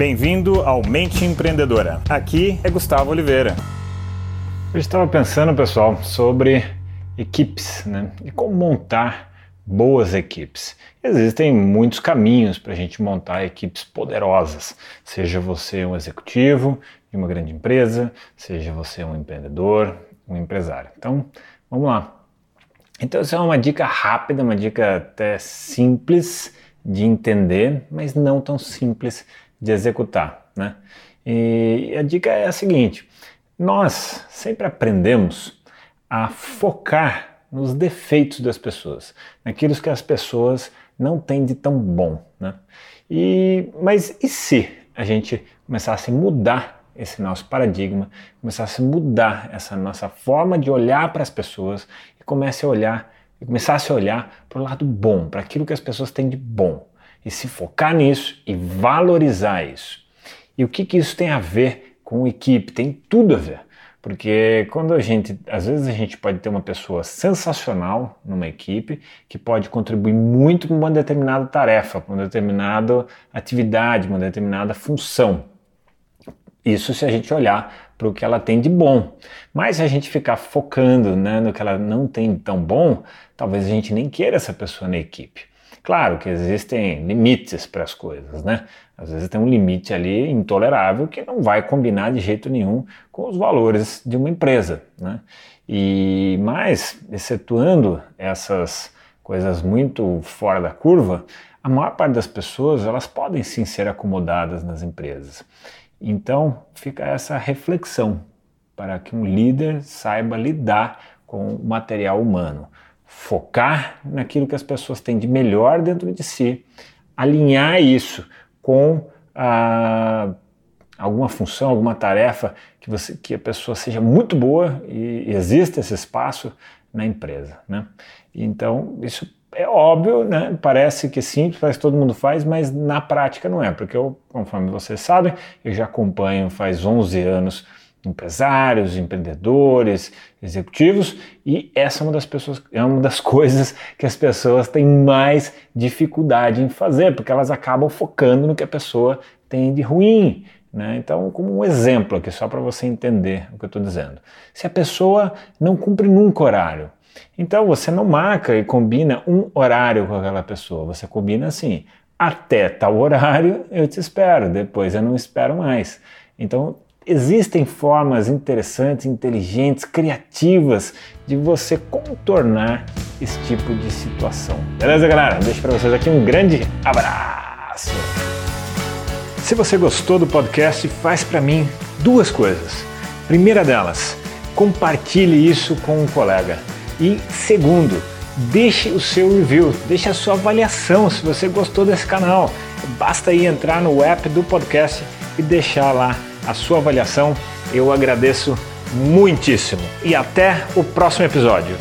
Bem-vindo ao Mente Empreendedora. Aqui é Gustavo Oliveira. Eu estava pensando, pessoal, sobre equipes, né? E como montar boas equipes. Existem muitos caminhos para a gente montar equipes poderosas. Seja você um executivo de uma grande empresa, seja você um empreendedor, um empresário. Então, vamos lá. Então, essa é uma dica rápida, uma dica até simples de entender, mas não tão simples de executar. Né? E a dica é a seguinte: nós sempre aprendemos a focar nos defeitos das pessoas, naquilo que as pessoas não têm de tão bom. Né? E, mas e se a gente começasse a mudar esse nosso paradigma, começasse a mudar essa nossa forma de olhar para as pessoas e comece a olhar e começasse a olhar para o lado bom, para aquilo que as pessoas têm de bom e se focar nisso e valorizar isso. E o que, que isso tem a ver com equipe? Tem tudo a ver. Porque quando a gente, às vezes a gente pode ter uma pessoa sensacional numa equipe que pode contribuir muito para uma determinada tarefa, para uma determinada atividade, uma determinada função. Isso se a gente olhar para o que ela tem de bom. Mas se a gente ficar focando né, no que ela não tem tão bom, talvez a gente nem queira essa pessoa na equipe. Claro que existem limites para as coisas, né? Às vezes tem um limite ali intolerável que não vai combinar de jeito nenhum com os valores de uma empresa, né? E mais, excetuando essas coisas muito fora da curva, a maior parte das pessoas elas podem sim ser acomodadas nas empresas. Então fica essa reflexão para que um líder saiba lidar com o material humano focar naquilo que as pessoas têm de melhor dentro de si, alinhar isso com ah, alguma função, alguma tarefa que, você, que a pessoa seja muito boa e, exista esse espaço na empresa. Né? Então, isso é óbvio, né? parece que sim, parece que todo mundo faz, mas na prática não é, porque eu, conforme vocês sabem, eu já acompanho faz 11 anos empresários, empreendedores, executivos, e essa é uma das pessoas, é uma das coisas que as pessoas têm mais dificuldade em fazer, porque elas acabam focando no que a pessoa tem de ruim. Né? Então, como um exemplo aqui, só para você entender o que eu estou dizendo. Se a pessoa não cumpre nunca horário, então você não marca e combina um horário com aquela pessoa, você combina assim, até tal horário eu te espero, depois eu não espero mais. Então, Existem formas interessantes, inteligentes, criativas de você contornar esse tipo de situação. Beleza, galera? Deixo para vocês aqui um grande abraço. Se você gostou do podcast, faz para mim duas coisas. Primeira delas, compartilhe isso com um colega. E segundo, deixe o seu review, deixe a sua avaliação se você gostou desse canal. Basta aí entrar no app do podcast e deixar lá a sua avaliação. Eu agradeço muitíssimo. E até o próximo episódio.